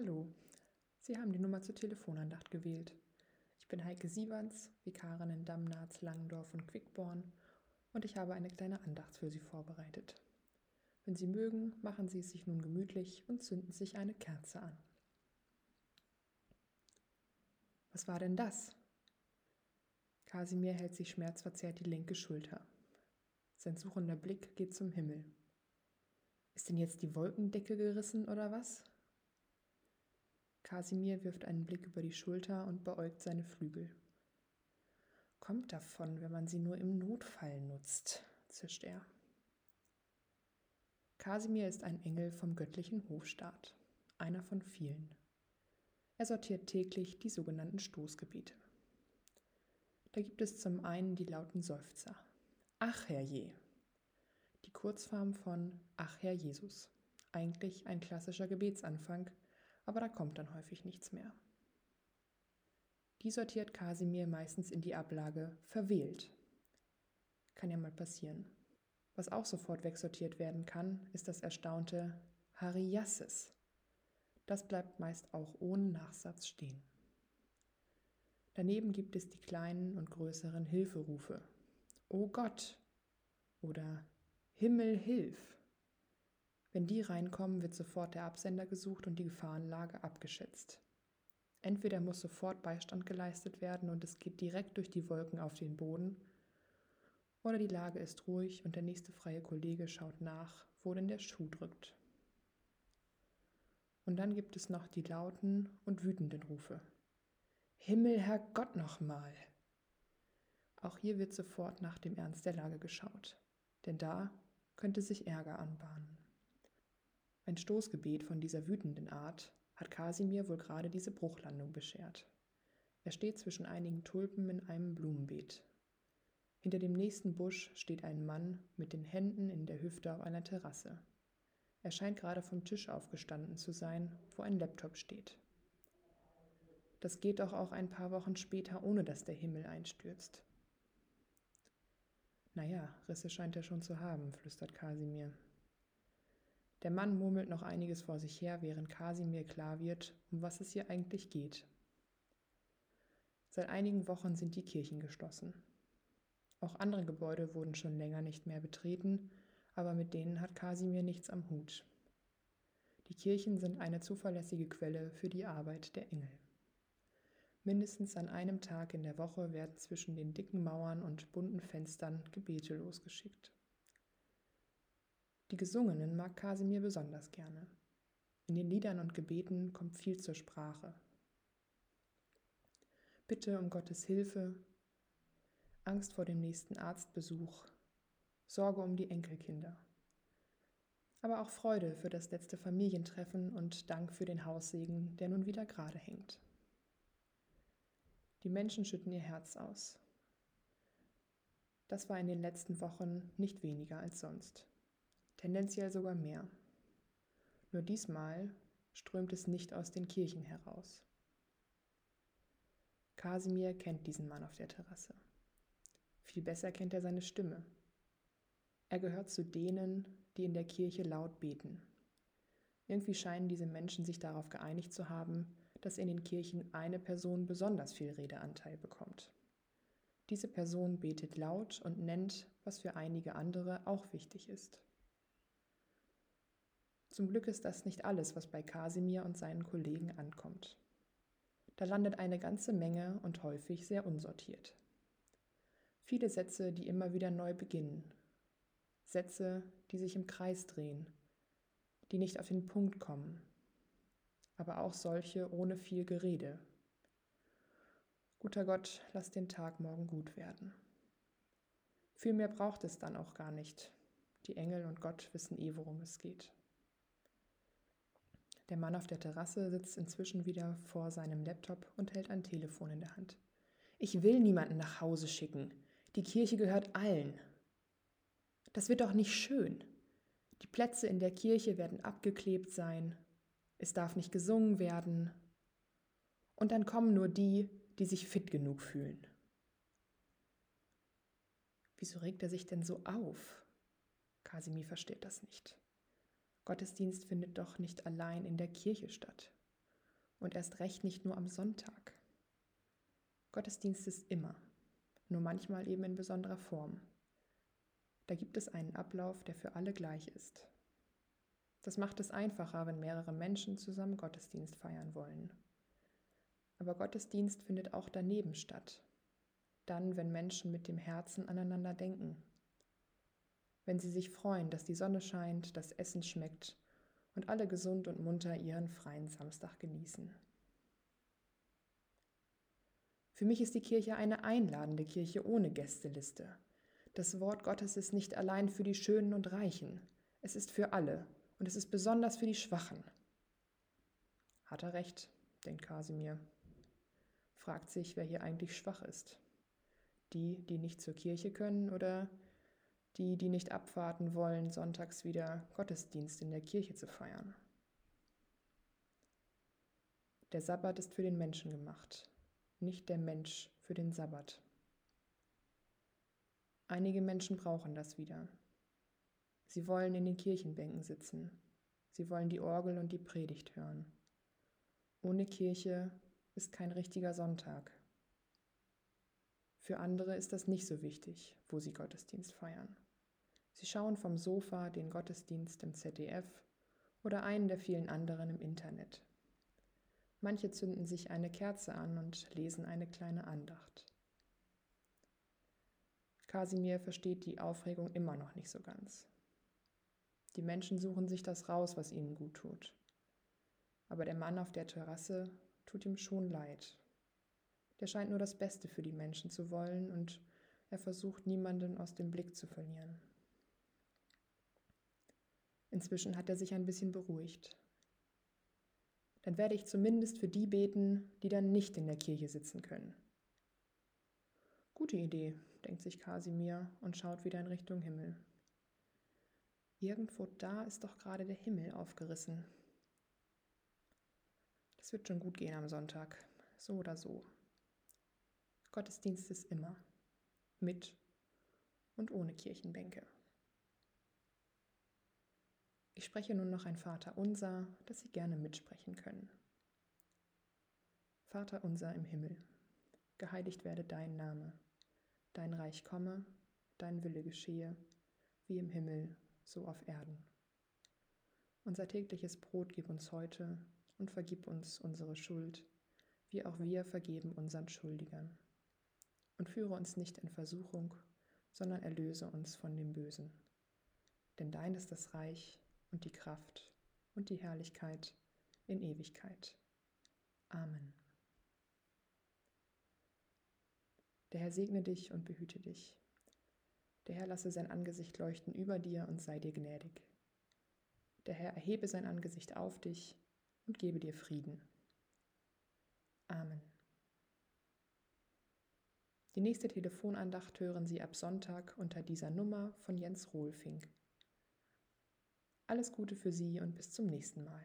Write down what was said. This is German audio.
Hallo, Sie haben die Nummer zur Telefonandacht gewählt. Ich bin Heike Sieverns, Vikarin in Damnatz, Langendorf und Quickborn und ich habe eine kleine Andacht für Sie vorbereitet. Wenn Sie mögen, machen Sie es sich nun gemütlich und zünden sich eine Kerze an. Was war denn das? Kasimir hält sich schmerzverzerrt die linke Schulter. Sein suchender Blick geht zum Himmel. Ist denn jetzt die Wolkendecke gerissen oder was? Kasimir wirft einen Blick über die Schulter und beäugt seine Flügel. Kommt davon, wenn man sie nur im Notfall nutzt, zischt er. Kasimir ist ein Engel vom göttlichen Hofstaat, einer von vielen. Er sortiert täglich die sogenannten Stoßgebiete. Da gibt es zum einen die lauten Seufzer. Ach herrje. Die Kurzform von Ach Herr Jesus. Eigentlich ein klassischer Gebetsanfang, aber da kommt dann häufig nichts mehr. Die sortiert Kasimir meistens in die Ablage verwählt. Kann ja mal passieren. Was auch sofort wegsortiert werden kann, ist das erstaunte Hariasses. Das bleibt meist auch ohne Nachsatz stehen. Daneben gibt es die kleinen und größeren Hilferufe. O Gott oder Himmel hilf. Wenn die reinkommen, wird sofort der Absender gesucht und die Gefahrenlage abgeschätzt. Entweder muss sofort Beistand geleistet werden und es geht direkt durch die Wolken auf den Boden, oder die Lage ist ruhig und der nächste freie Kollege schaut nach, wo denn der Schuh drückt. Und dann gibt es noch die lauten und wütenden Rufe. Himmel, Herr Gott nochmal! Auch hier wird sofort nach dem Ernst der Lage geschaut, denn da könnte sich Ärger anbahnen. Ein Stoßgebet von dieser wütenden Art hat Kasimir wohl gerade diese Bruchlandung beschert. Er steht zwischen einigen Tulpen in einem Blumenbeet. Hinter dem nächsten Busch steht ein Mann mit den Händen in der Hüfte auf einer Terrasse. Er scheint gerade vom Tisch aufgestanden zu sein, wo ein Laptop steht. Das geht doch auch ein paar Wochen später, ohne dass der Himmel einstürzt. Naja, Risse scheint er schon zu haben, flüstert Kasimir. Der Mann murmelt noch einiges vor sich her, während Kasimir klar wird, um was es hier eigentlich geht. Seit einigen Wochen sind die Kirchen geschlossen. Auch andere Gebäude wurden schon länger nicht mehr betreten, aber mit denen hat Kasimir nichts am Hut. Die Kirchen sind eine zuverlässige Quelle für die Arbeit der Engel. Mindestens an einem Tag in der Woche werden zwischen den dicken Mauern und bunten Fenstern Gebete losgeschickt. Die gesungenen mag Kasimir besonders gerne. In den Liedern und Gebeten kommt viel zur Sprache. Bitte um Gottes Hilfe, Angst vor dem nächsten Arztbesuch, Sorge um die Enkelkinder. Aber auch Freude für das letzte Familientreffen und Dank für den Haussegen, der nun wieder gerade hängt. Die Menschen schütten ihr Herz aus. Das war in den letzten Wochen nicht weniger als sonst tendenziell sogar mehr. Nur diesmal strömt es nicht aus den Kirchen heraus. Kasimir kennt diesen Mann auf der Terrasse. Viel besser kennt er seine Stimme. Er gehört zu denen, die in der Kirche laut beten. Irgendwie scheinen diese Menschen sich darauf geeinigt zu haben, dass in den Kirchen eine Person besonders viel Redeanteil bekommt. Diese Person betet laut und nennt, was für einige andere auch wichtig ist. Zum Glück ist das nicht alles, was bei Kasimir und seinen Kollegen ankommt. Da landet eine ganze Menge und häufig sehr unsortiert. Viele Sätze, die immer wieder neu beginnen. Sätze, die sich im Kreis drehen, die nicht auf den Punkt kommen. Aber auch solche ohne viel Gerede. Guter Gott, lass den Tag morgen gut werden. Viel mehr braucht es dann auch gar nicht. Die Engel und Gott wissen eh, worum es geht. Der Mann auf der Terrasse sitzt inzwischen wieder vor seinem Laptop und hält ein Telefon in der Hand. Ich will niemanden nach Hause schicken. Die Kirche gehört allen. Das wird doch nicht schön. Die Plätze in der Kirche werden abgeklebt sein. Es darf nicht gesungen werden. Und dann kommen nur die, die sich fit genug fühlen. Wieso regt er sich denn so auf? Kasimir versteht das nicht. Gottesdienst findet doch nicht allein in der Kirche statt. Und erst recht nicht nur am Sonntag. Gottesdienst ist immer, nur manchmal eben in besonderer Form. Da gibt es einen Ablauf, der für alle gleich ist. Das macht es einfacher, wenn mehrere Menschen zusammen Gottesdienst feiern wollen. Aber Gottesdienst findet auch daneben statt. Dann, wenn Menschen mit dem Herzen aneinander denken. Wenn sie sich freuen, dass die Sonne scheint, das Essen schmeckt und alle gesund und munter ihren freien Samstag genießen. Für mich ist die Kirche eine einladende Kirche ohne Gästeliste. Das Wort Gottes ist nicht allein für die Schönen und Reichen, es ist für alle und es ist besonders für die Schwachen. Hat er recht, denkt Kasimir. Fragt sich, wer hier eigentlich schwach ist. Die, die nicht zur Kirche können oder die, die nicht abwarten wollen, sonntags wieder Gottesdienst in der Kirche zu feiern. Der Sabbat ist für den Menschen gemacht, nicht der Mensch für den Sabbat. Einige Menschen brauchen das wieder. Sie wollen in den Kirchenbänken sitzen. Sie wollen die Orgel und die Predigt hören. Ohne Kirche ist kein richtiger Sonntag. Für andere ist das nicht so wichtig, wo sie Gottesdienst feiern. Sie schauen vom Sofa den Gottesdienst im ZDF oder einen der vielen anderen im Internet. Manche zünden sich eine Kerze an und lesen eine kleine Andacht. Kasimir versteht die Aufregung immer noch nicht so ganz. Die Menschen suchen sich das raus, was ihnen gut tut. Aber der Mann auf der Terrasse tut ihm schon leid. Der scheint nur das Beste für die Menschen zu wollen und er versucht niemanden aus dem Blick zu verlieren. Inzwischen hat er sich ein bisschen beruhigt. Dann werde ich zumindest für die beten, die dann nicht in der Kirche sitzen können. Gute Idee, denkt sich Kasimir und schaut wieder in Richtung Himmel. Irgendwo da ist doch gerade der Himmel aufgerissen. Das wird schon gut gehen am Sonntag, so oder so. Gottesdienst ist immer, mit und ohne Kirchenbänke. Ich spreche nun noch ein Vater unser, das Sie gerne mitsprechen können. Vater unser im Himmel, geheiligt werde dein Name Dein Reich komme, dein Wille geschehe, wie im Himmel, so auf Erden. Unser tägliches Brot gib uns heute und vergib uns unsere Schuld, wie auch wir vergeben unseren Schuldigern. Und führe uns nicht in Versuchung, sondern erlöse uns von dem Bösen. Denn dein ist das Reich und die Kraft und die Herrlichkeit in Ewigkeit. Amen. Der Herr segne dich und behüte dich. Der Herr lasse sein Angesicht leuchten über dir und sei dir gnädig. Der Herr erhebe sein Angesicht auf dich und gebe dir Frieden. Amen. Die nächste Telefonandacht hören Sie ab Sonntag unter dieser Nummer von Jens Rohlfink. Alles Gute für Sie und bis zum nächsten Mal.